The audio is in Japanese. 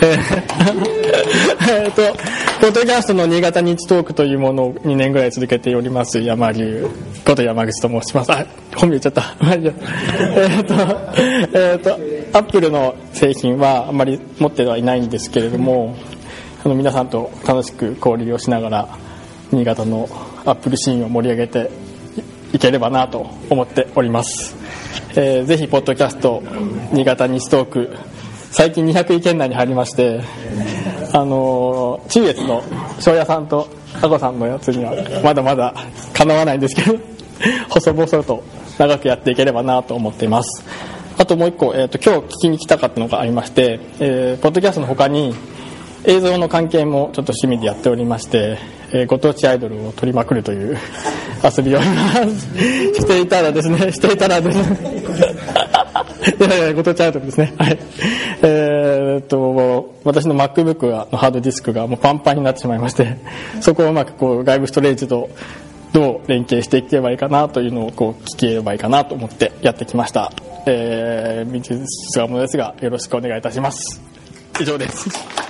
えー、と、ポッドキャストの新潟日トークというものを2年ぐらい続けております山流こと山口と申します。あ、本名言っちゃった。えっと、えっ、ー、と、アップルの製品はあまり持ってはいないんですけれども、あの皆さんと楽しく交流をしながら、新潟のアップルシーンを盛り上げていければなと思っております。えー、ぜひ、ポッドキャスト、新潟西トーク、最近200位圏内に入りまして、あのー、中越の庄屋さんとあこさんのやつにはまだまだかなわないんですけど 細々と長くやっていければなと思っています。あともう一個、えーと、今日聞きに来たかったのがありまして、えー、ポッドキャストの他に映像の関係もちょっと趣味でやっておりまして、えー、ご当地アイドルを撮りまくるという遊びをしていたらですね していたらですね。いやいやご当地アイドルですね。はい。えー、っと私の MacBook のハードディスクがもうパンパンになってしまいましてそこをうまくこう外部ストレージとどう連携していけばいいかなというのをこう聞ければいいかなと思ってやってきました、えー、道すがものですがよろしくお願いいたします。以上です。